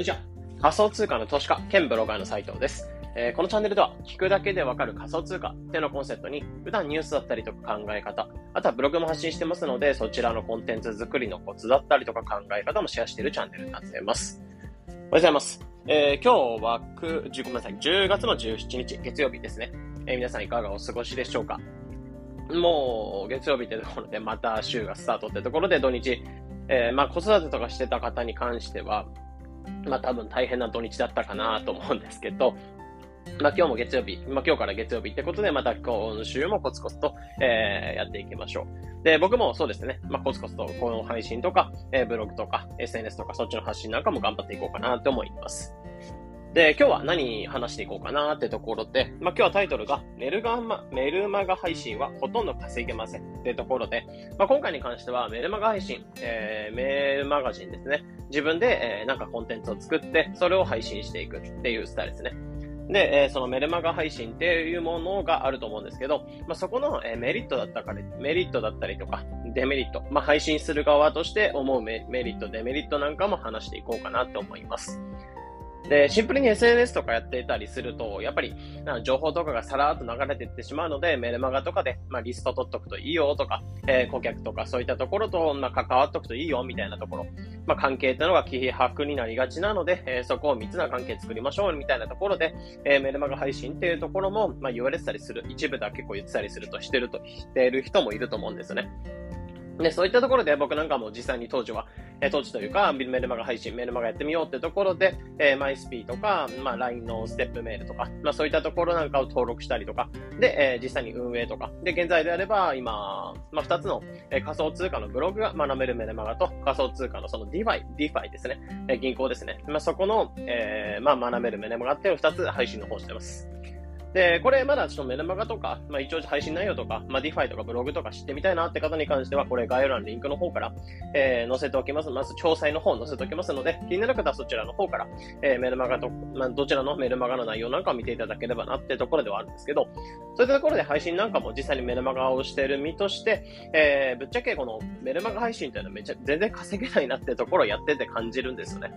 にちは。仮想通貨の投資家兼ブロガーの斉藤です。えー、このチャンネルでは聞くだけでわかる仮想通貨っていうのコンセプトに普段ニュースだったりとか考え方、あとはブログも発信してますのでそちらのコンテンツ作りのコツだったりとか考え方もシェアしているチャンネルになっています。おはようございます。えー、今日は9、ごめんなさい、10月の17日月曜日ですね。えー、皆さんいかがお過ごしでしょうかもう月曜日ってところでまた週がスタートってところで土日、え、まあ子育てとかしてた方に関しては、まあ多分大変な土日だったかなと思うんですけど、まあ今日も月曜日、まあ今日から月曜日ってことで、また今週もコツコツと、えー、やっていきましょう。で、僕もそうですね、まあコツコツとこの配信とか、えー、ブログとか、SNS とかそっちの発信なんかも頑張っていこうかなと思います。で、今日は何話していこうかなってところで、まあ、今日はタイトルがメルガマ、メルマガ配信はほとんど稼げませんってところで、まあ、今回に関してはメルマガ配信、えー、メールマガジンですね。自分で、えー、なんかコンテンツを作って、それを配信していくっていうスタイルですね。で、えー、そのメルマガ配信っていうものがあると思うんですけど、まあ、そこの、えー、メリットだったからメリットだったりとか、デメリット、まあ、配信する側として思うメリット、デメリットなんかも話していこうかなと思います。で、シンプルに SNS とかやっていたりすると、やっぱり、情報とかがさらっと流れていってしまうので、メルマガとかで、まあ、リスト取っとくといいよとか、えー、顧客とかそういったところと、まあ、関わっとくといいよみたいなところ、まあ、関係ってのが希薄になりがちなので、えー、そこを密な関係作りましょうみたいなところで、えー、メルマガ配信っていうところも、まあ、言われてたりする、一部では結構言ってたりするとしてると、してる人もいると思うんですよね。で、そういったところで僕なんかも実際に当時は、えー、当時というか、メルマガ配信、メルマガやってみようってところで、えー、マイスピーとか、まあ、LINE のステップメールとか、まあ、そういったところなんかを登録したりとか、で、えー、実際に運営とか、で、現在であれば、今、まあ、二つの、えー、仮想通貨のブログが学べるメルマガと、仮想通貨のその DeFi、DeFi ですね、えー、銀行ですね。まあ、そこの、えー、まあ、学べるメルマガっていう二つ配信の方してます。で、これまだちょっとメルマガとか、まあ一応配信内容とか、まあ DeFi とかブログとか知ってみたいなって方に関しては、これ概要欄リンクの方から、えー、載せておきます。まず詳細の方載せておきますので、気になる方はそちらの方から、えー、メルマガと、まあどちらのメルマガの内容なんかを見ていただければなってところではあるんですけど、そういったところで配信なんかも実際にメルマガをしている身として、えー、ぶっちゃけこのメルマガ配信っていうのはめちゃ、全然稼げないなってところをやってて感じるんですよね。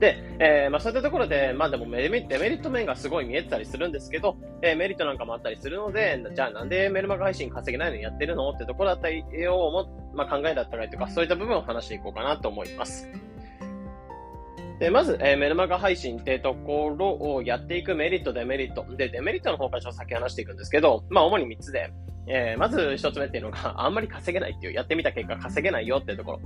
で、えー、まあそういったところで、まあでもメリデメリット面がすごい見えてたりするんですけど、えー、メリットなんかもあったりするので、じゃあなんでメルマガ配信稼げないのにやってるのってところだったりをも、まあ、考えだったりとか、そういった部分を話していこうかなと思います。で、まず、えー、メルマガ配信ってところをやっていくメリット、デメリット。で、デメリットの方からちょっと先話していくんですけど、まあ主に3つで、えー、まず1つ目っていうのが、あんまり稼げないっていう、やってみた結果稼げないよっていうところ。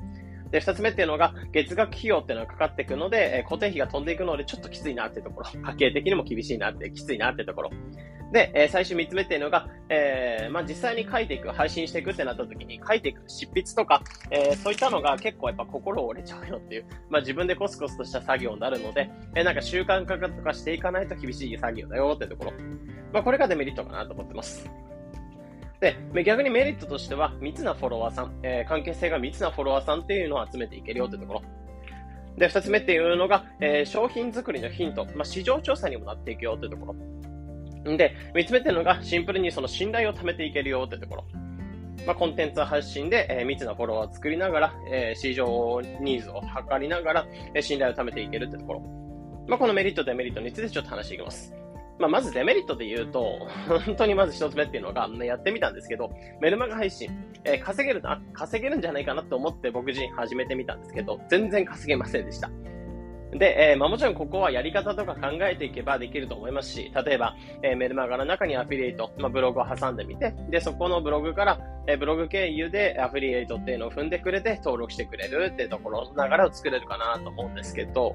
で、二つ目っていうのが、月額費用っていうのがかかっていくので、え固定費が飛んでいくので、ちょっときついなっていうところ。家計的にも厳しいなって、きついなっていうところ。で、え最終三つ目っていうのが、えー、まあ、実際に書いていく、配信していくってなった時に、書いていく執筆とか、えー、そういったのが結構やっぱ心折れちゃうよっていう、まあ、自分でコスコスとした作業になるので、えー、なんか習慣化とかしていかないと厳しい作業だよっていうところ。まあ、これがデメリットかなと思ってます。で、逆にメリットとしては、密なフォロワーさん、えー、関係性が密なフォロワーさんっていうのを集めていけるよってところ。で、二つ目っていうのが、えー、商品作りのヒント、まあ、市場調査にもなっていくよってところ。で、三つ目っていうのが、シンプルにその信頼を貯めていけるよってところ。まあ、コンテンツ発信で、えー、密なフォロワーを作りながら、えー、市場ニーズを測りながら、えー、信頼を貯めていけるってところ。まあ、このメリット、デメリットについてちょっと話していきます。まあ、まずデメリットで言うと、本当にまず一つ目っていうのが、やってみたんですけど、メルマガ配信、えー、稼げるな、稼げるんじゃないかなと思って僕自身始めてみたんですけど、全然稼げませんでした。で、えー、まあ、もちろんここはやり方とか考えていけばできると思いますし、例えば、えー、メルマガの中にアフィリエイト、まあ、ブログを挟んでみて、で、そこのブログから、えー、ブログ経由でアフィリエイトっていうのを踏んでくれて登録してくれるっていうところの流れを作れるかなと思うんですけど、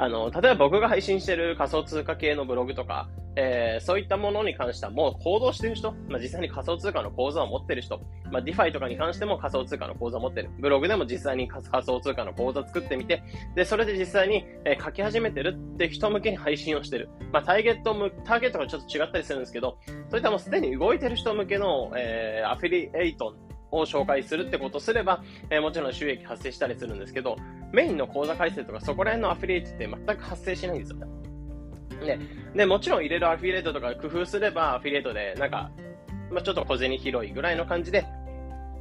あの、例えば僕が配信してる仮想通貨系のブログとか、えー、そういったものに関してはもう行動してる人、まあ、実際に仮想通貨の口座を持ってる人、まあ、ディファイとかに関しても仮想通貨の口座を持ってる。ブログでも実際に仮想通貨の口座作ってみて、で、それで実際に、えー、書き始めてるって人向けに配信をしてる。まあ、ターゲットむ、ターゲットがちょっと違ったりするんですけど、そういったもうすでに動いてる人向けの、えー、アフィリエイトを紹介するってことすれば、えー、もちろん収益発生したりするんですけど、メインの口座開設とかそこら辺のアフィリエイトって全く発生しないんですよね。で、もちろん入れるアフィリエイトとか工夫すれば、アフィリエイトで、なんか、まあ、ちょっと小銭広いぐらいの感じで、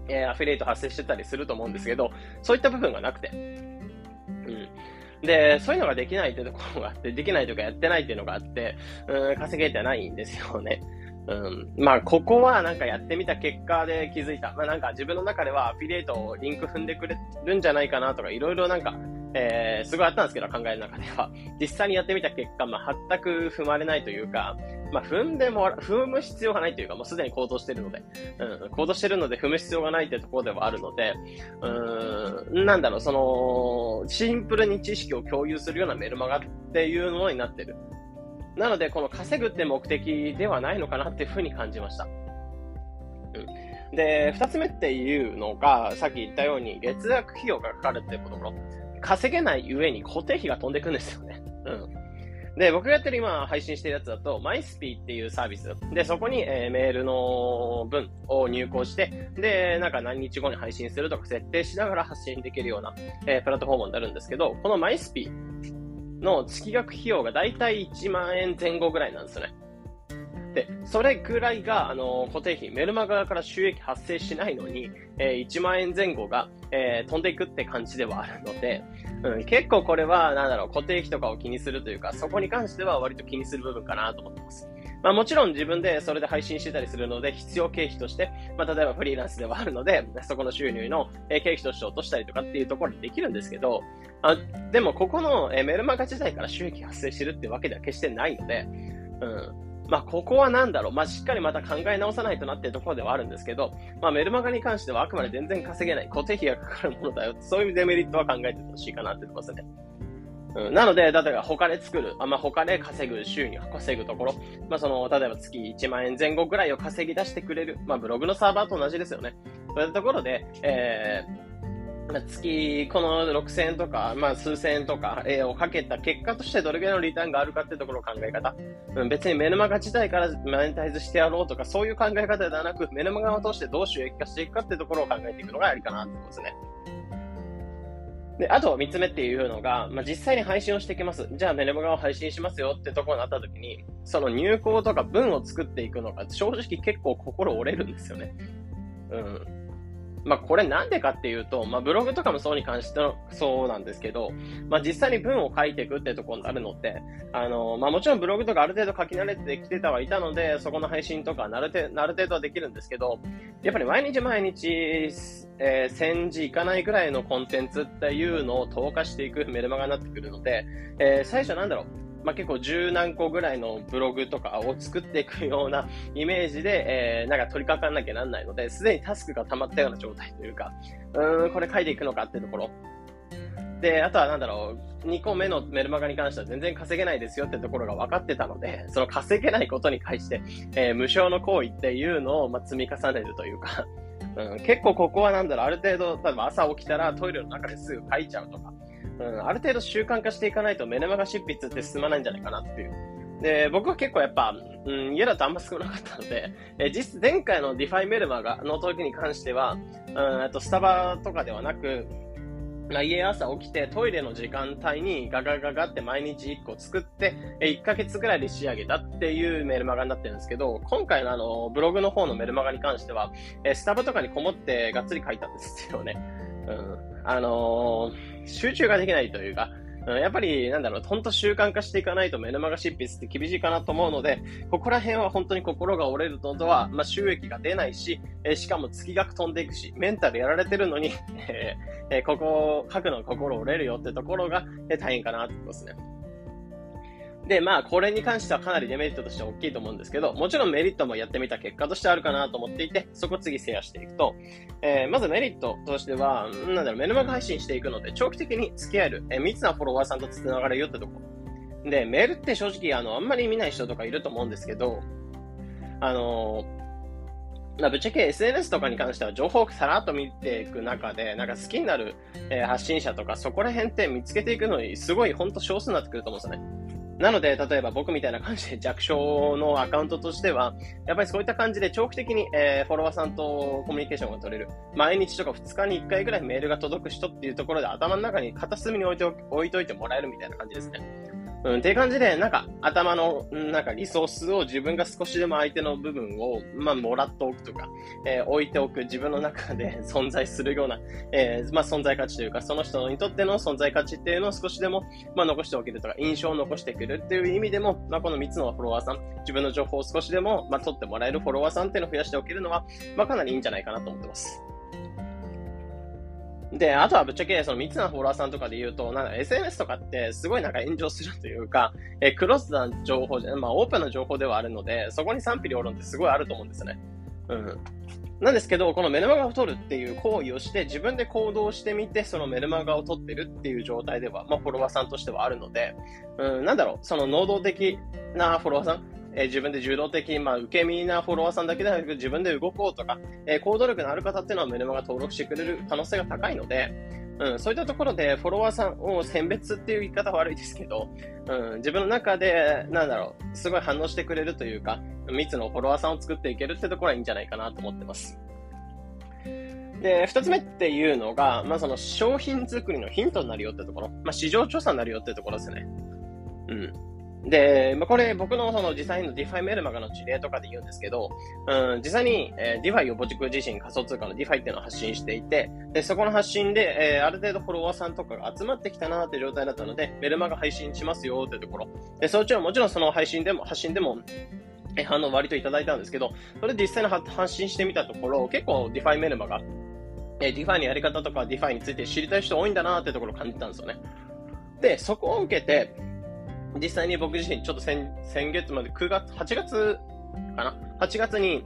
えー、アフィリエイト発生してたりすると思うんですけど、そういった部分がなくて。うん。で、そういうのができないってところがあって、できないとかやってないっていうのがあって、うん、稼げてないんですよね。うん。まあ、ここはなんかやってみた結果で気づいた。まあなんか自分の中ではアフィリエイトをリンク踏んでくれるんじゃないかなとか、いろいろなんか、えー、すごいあったんですけど、考える中では。実際にやってみた結果、まあ、全く踏まれないというか、まあ、踏んでも、踏む必要がないというか、もうすでに行動してるので、うん、行動してるので踏む必要がないってところではあるので、うん、なんだろう、その、シンプルに知識を共有するようなメルマガっていうものになってる。なので、この稼ぐって目的ではないのかなっていうふうに感じました。うん。で、二つ目っていうのが、さっき言ったように、月額費用がかかるっていうところ。稼げない上に固定費が飛んでくんですよね。うん。で、僕がやってる今配信してるやつだと、マイスピーっていうサービス。で、そこに、えー、メールの文を入稿して、で、なんか何日後に配信するとか設定しながら発信できるような、えー、プラットフォームになるんですけど、このマイスピーの月額費用がだいたい1万円前後ぐらいなんですね。で、それぐらいが、あの、固定費、メルマガから収益発生しないのに、えー、1万円前後が、えー、飛んでいくって感じではあるので、うん、結構これは、なんだろう、固定費とかを気にするというか、そこに関しては割と気にする部分かなと思ってます。まあもちろん自分でそれで配信してたりするので、必要経費として、まあ例えばフリーランスではあるので、そこの収入の経費として落としたりとかっていうところでできるんですけど、あでもここのメルマガ自体から収益発生してるってわけでは決してないので、うん。まあ、ここはなんだろう。まあ、しっかりまた考え直さないとなっていうところではあるんですけど、まあ、メルマガに関してはあくまで全然稼げない、固定費がかかるものだよ。そういうデメリットは考えてほしいかなってところですね。うん、なので、例えば他で作る、あまあ、他で稼ぐ収入、稼ぐところ、まあ、その、例えば月1万円前後ぐらいを稼ぎ出してくれる、まあ、ブログのサーバーと同じですよね。そういったところで、えー、月、この6000円とか、まあ数千円とか、え、をかけた結果としてどれぐらいのリターンがあるかっていうところの考え方。うん、別にメルマガ自体からマネタイズしてやろうとか、そういう考え方ではなく、メルマガを通してどう収益化していくかっていうところを考えていくのがありかなってことですね。で、あと3つ目っていうのが、まあ、実際に配信をしていきます。じゃあメルマガを配信しますよってところになった時に、その入稿とか文を作っていくのが正直結構心折れるんですよね。うん。まあ、これなんでかっていうと、まあ、ブログとかもそうに関しての、そうなんですけど、まあ、実際に文を書いていくってところになるのって、あの、まあ、もちろんブログとかある程度書き慣れてきてたはいたので、そこの配信とかなるてなる程度はできるんですけど、やっぱり毎日毎日、えー、1000字いかないぐらいのコンテンツっていうのを投下していくメルマガになってくるので、えー、最初なんだろう、まあ、結構十何個ぐらいのブログとかを作っていくような イメージで、えー、なんか取り掛かんなきゃなんないので、すでにタスクが溜まったような状態というか、うーん、これ書いていくのかっていうところ。で、あとはなんだろう、2個目のメルマガに関しては全然稼げないですよってところが分かってたので、その稼げないことに対して、えー、無償の行為っていうのを、ま、積み重ねるというか、うん、結構ここはなんだろう、ある程度、例えば朝起きたらトイレの中ですぐ書いちゃうとか、うん、ある程度習慣化していかないとメルマガ執筆って進まないんじゃないかなっていう。で、僕は結構やっぱ、うん、家だとあんま少なかったので、え実、前回のディファイメルマガの時に関しては、うん、とスタバとかではなく、まあ、家朝起きてトイレの時間帯にガガガガって毎日1個作って、え1ヶ月ぐらいで仕上げたっていうメルマガになってるんですけど、今回のあの、ブログの方のメルマガに関しては、えスタバとかにこもってがっつり書いたんですよね。うん。あのー、集中ができないというか、やっぱり、なんだろう、ほんと習慣化していかないとメルマガ執筆って厳しいかなと思うので、ここら辺は本当に心が折れるのとは、まあ、収益が出ないし、え、しかも月額飛んでいくし、メンタルやられてるのに、えー、え、ここ、書くの心折れるよってところが、え、大変かなってことですね。で、まあ、これに関してはかなりデメリットとして大きいと思うんですけど、もちろんメリットもやってみた結果としてあるかなと思っていて、そこ次シェアしていくと、えー、まずメリットとしては、なんだろう、メルマガ配信していくので、長期的に付き合える、えー、密なフォロワーさんと繋がれるよってとこ。で、メールって正直、あの、あんまり見ない人とかいると思うんですけど、あのまあ、ぶっちゃけ SNS とかに関しては情報をさらっと見ていく中で、なんか好きになる、えー、発信者とかそこら辺って見つけていくのにすごい本当少数になってくると思うんですよね。なので、例えば僕みたいな感じで弱小のアカウントとしては、やっぱりそういった感じで長期的に、えー、フォロワーさんとコミュニケーションが取れる。毎日とか2日に1回ぐらいメールが届く人っていうところで頭の中に片隅に置いて置いといてもらえるみたいな感じですね。うん、っていう感じで、なんか、頭の、なんか、リソースを自分が少しでも相手の部分を、まあ、もらっておくとか、えー、置いておく、自分の中で 存在するような、えー、まあ、存在価値というか、その人にとっての存在価値っていうのを少しでも、まあ、残しておけるとか、印象を残してくるっていう意味でも、まあ、この3つのフォロワーさん、自分の情報を少しでも、まあ、取ってもらえるフォロワーさんっていうのを増やしておけるのは、まあ、かなりいいんじゃないかなと思ってます。で、あとはぶっちゃけ、その3つのフォロワーさんとかで言うと、なんか SNS とかってすごいなんか炎上するというか、えクロスな情報じゃ、まあオープンな情報ではあるので、そこに賛否両論ってすごいあると思うんですよね。うん。なんですけど、このメルマガを取るっていう行為をして、自分で行動してみて、そのメルマガを取ってるっていう状態では、まあ、フォロワーさんとしてはあるので、うん、なんだろう、その能動的なフォロワーさん、えー、自分で受動的に、まあ、受け身なフォロワーさんだけではなく、自分で動こうとか、えー、行動力のある方っていうのはメルマガ登録してくれる可能性が高いので、うん、そういったところでフォロワーさんを選別っていう言い方は悪いですけど、うん、自分の中で、なんだろう、すごい反応してくれるというか、密のフォロワーさんを作っていけるってところはいいんじゃないかなと思ってます。で、二つ目っていうのが、まあ、その商品作りのヒントになるよってところ、まあ、市場調査になるよってところですね。うん。で、まあ、これ僕のその実際の DeFi メルマガの事例とかで言うんですけど、うん、実際に、えー、DeFi を僕自身仮想通貨の DeFi っていうのを発信していて、で、そこの発信で、えー、ある程度フォロワーさんとかが集まってきたなって状態だったので、メルマガ配信しますよってところ。で、そっちはもちろんその配信でも、発信でも、え、反応割といただいたんですけど、それ実際の発信してみたところ、結構 DeFi メルマガ、えー、DeFi のやり方とか DeFi について知りたい人多いんだなってところを感じたんですよね。で、そこを受けて、実際に僕自身、ちょっと先月まで9月、8月かな ?8 月に、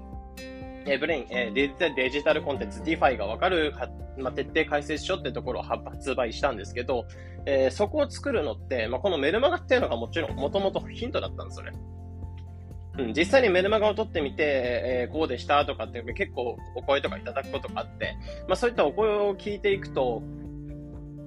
えー、ブレイン、えー、デジタル、コンテンツ、DeFi がわかる、まあ、徹底解説書ってところを発売したんですけど、えー、そこを作るのって、まあ、このメルマガっていうのがもちろん、もともとヒントだったんですよね。うん、実際にメルマガを取ってみて、えー、こうでしたとかって結構お声とかいただくことがあって、まあそういったお声を聞いていくと、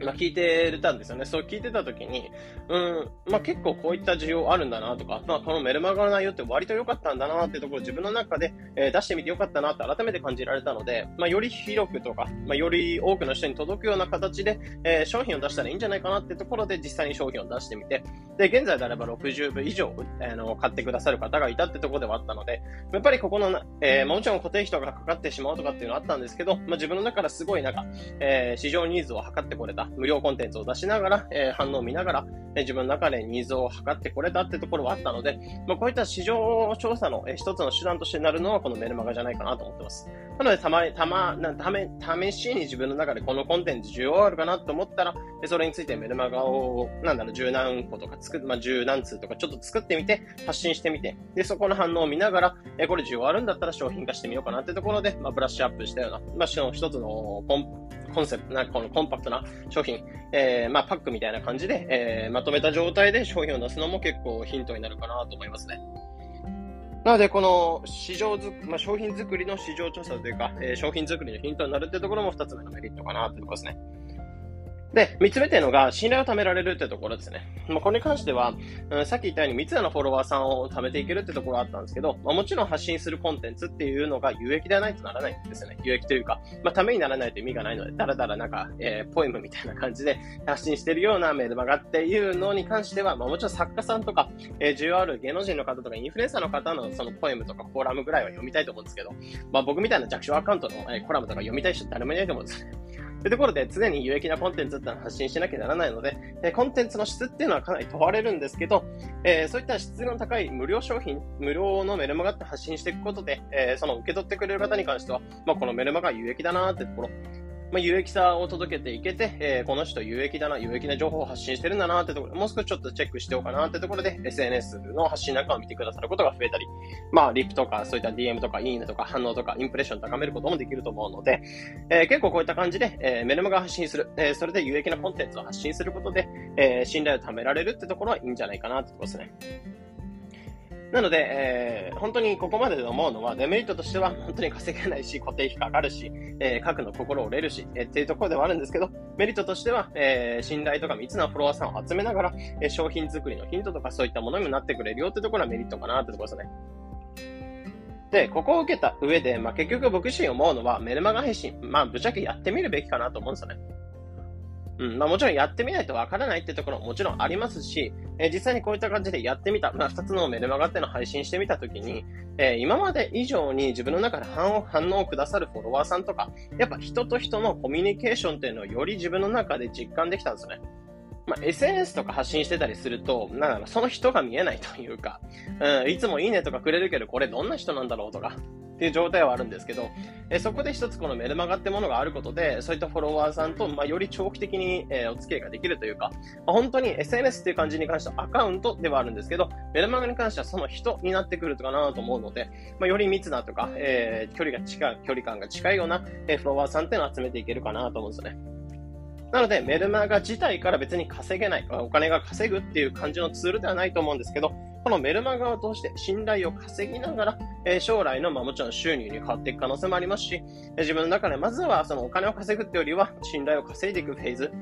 まあ、聞いてたんですよね。そう聞いてたときに、うん、まあ、結構こういった需要あるんだなとか、まあ、このメルマガの内容って割と良かったんだなっていうところ自分の中で、えー、出してみて良かったなって改めて感じられたので、まあ、より広くとか、まあ、より多くの人に届くような形で、えー、商品を出したらいいんじゃないかなってところで実際に商品を出してみて、で、現在であれば60部以上、あの、買ってくださる方がいたってところではあったので、やっぱりここの、えー、もちろん固定費とかかかってしまうとかっていうのはあったんですけど、まあ、自分の中からすごいなんか、えー、市場ニーズを測ってこれた、無料コンテンツを出しながら、えー、反応を見ながら、えー、自分の中でニーズを測ってこれたってところはあったので、まあ、こういった市場調査の、えー、一つの手段としてなるのはこのメルマガじゃないかなと思ってます。なので、たま、たま、なため、試しに自分の中でこのコンテンツ需要あるかなと思ったら、それについてメルマガを、なんだろう、十何個とか作まあ、十何通とかちょっと作ってみて、発信してみて、で、そこの反応を見ながら、え、これ需要あるんだったら商品化してみようかなってところで、まあ、ブラッシュアップしたような、まあ、一つのコン、コンセプト、なこのコンパクトな商品、えー、まあ、パックみたいな感じで、えー、まとめた状態で商品を出すのも結構ヒントになるかなと思いますね。なので、この市場づ、まあ、商品作りの市場調査というか、えー、商品作りのヒントになるってところも2つ目のメリットかなというところですね。で、三つ目っていうのが、信頼を貯められるってところですね。まあ、これに関しては、うん、さっき言ったように三つのフォロワーさんを貯めていけるってところがあったんですけど、まあ、もちろん発信するコンテンツっていうのが有益ではないとならないんですよね。有益というか、まあ、ためにならないと意味がないので、だらだらなんか、えー、ポエムみたいな感じで 発信してるようなメルマガっていうのに関しては、まあ、もちろん作家さんとか、えー、需要ある芸能人の方とかインフルエンサーの方のそのポエムとかコラムぐらいは読みたいと思うんですけど、まあ、僕みたいな弱小アカウントの、えー、コラムとか読みたい人誰もいないと思うんですね。というところで、常に有益なコンテンツってのは発信しなきゃならないので、えコンテンツの質っていうのはかなり問われるんですけど、え、そういった質の高い無料商品、無料のメルマガって発信していくことで、えー、その受け取ってくれる方に関しては、まあ、このメルマガ有益だなってところ、まあ、有益さを届けていけて、えー、この人有益だな、有益な情報を発信してるんだなってところ、もう少しちょっとチェックしておうかなってところで、SNS の発信なんかを見てくださることが増えたり、まあ、リップとか、そういった DM とか、いいねとか、反応とか、インプレッション高めることもできると思うので、えー、結構こういった感じで、えー、メルマガ発信する、え、それで有益なコンテンツを発信することで、え、信頼を貯められるってところはいいんじゃないかなってところですね。なので、えー、本当にここまでで思うのは、デメリットとしては、本当に稼げないし、固定費かかるし、えー、書くの心折れるし、えー、っていうところではあるんですけど、メリットとしては、えー、信頼とか密なフォロワーさんを集めながら、えー、商品作りのヒントとかそういったものにもなってくれるよってところはメリットかなってところですね。で、ここを受けた上で、まあ、結局僕自身思うのは、メルマガ配信、まあ、ぶっちゃけやってみるべきかなと思うんですよね。うん。まあもちろんやってみないとわからないってところももちろんありますし、えー、実際にこういった感じでやってみた、まあ2つのメルマガっての配信してみたときに、えー、今まで以上に自分の中で反応をくださるフォロワーさんとか、やっぱ人と人のコミュニケーションっていうのをより自分の中で実感できたんですね。まあ、SNS とか発信してたりすると、なんだろう、その人が見えないというか、うん、いつもいいねとかくれるけど、これどんな人なんだろうとか、っていう状態はあるんですけど、えそこで一つこのメルマガってものがあることで、そういったフォロワーさんと、まあ、より長期的に、えお付き合いができるというか、まあ、本当に SNS っていう感じに関してはアカウントではあるんですけど、メルマガに関してはその人になってくるかなと思うので、まあ、より密なとか、えー、距離が近い、距離感が近いような、えフォロワーさんっていうのを集めていけるかなと思うんですよね。なので、メルマガ自体から別に稼げない、お金が稼ぐっていう感じのツールではないと思うんですけど、このメルマガを通して信頼を稼ぎながら、え、将来の、まあ、もちろん収入に変わっていく可能性もありますし、え、自分の中でまずはそのお金を稼ぐってよりは信頼を稼いでいくフェーズ、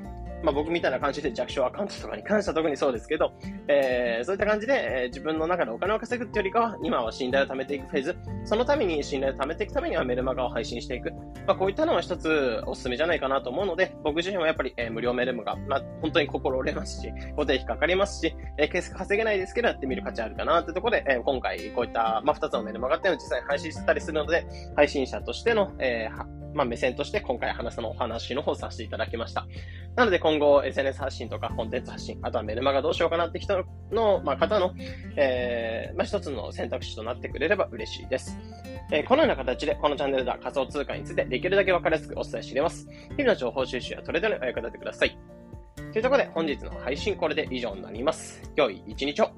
まあ、僕みたいな感じで弱小アカウントとかに関しては特にそうですけど、えー、そういった感じで、えー、自分の中でお金を稼ぐっていうよりかは、今は信頼を貯めていくフェーズ、そのために信頼を貯めていくためにはメルマガを配信していく。まあ、こういったのは一つおすすめじゃないかなと思うので、僕自身はやっぱり、えー、無料メルマガ、まあ、本当に心折れますし、固定費かかりますし、えー、稼げないですけどやってみる価値あるかなってところで、えー、今回こういった、まあ、二つのメルマガっていうのを実際に配信してたりするので、配信者としての、えーまあ、目線として今回話のお話の方させていただきました。なので今後 SNS 発信とかコンテンツ発信、あとはメルマガどうしようかなって人の、まあ、方の、えー、まあ、一つの選択肢となってくれれば嬉しいです。えー、このような形でこのチャンネルでは仮想通貨についてできるだけわかりやすくお伝えしています。日々の情報収集やトレードにお役立てください。というところで本日の配信これで以上になります。良い一日を。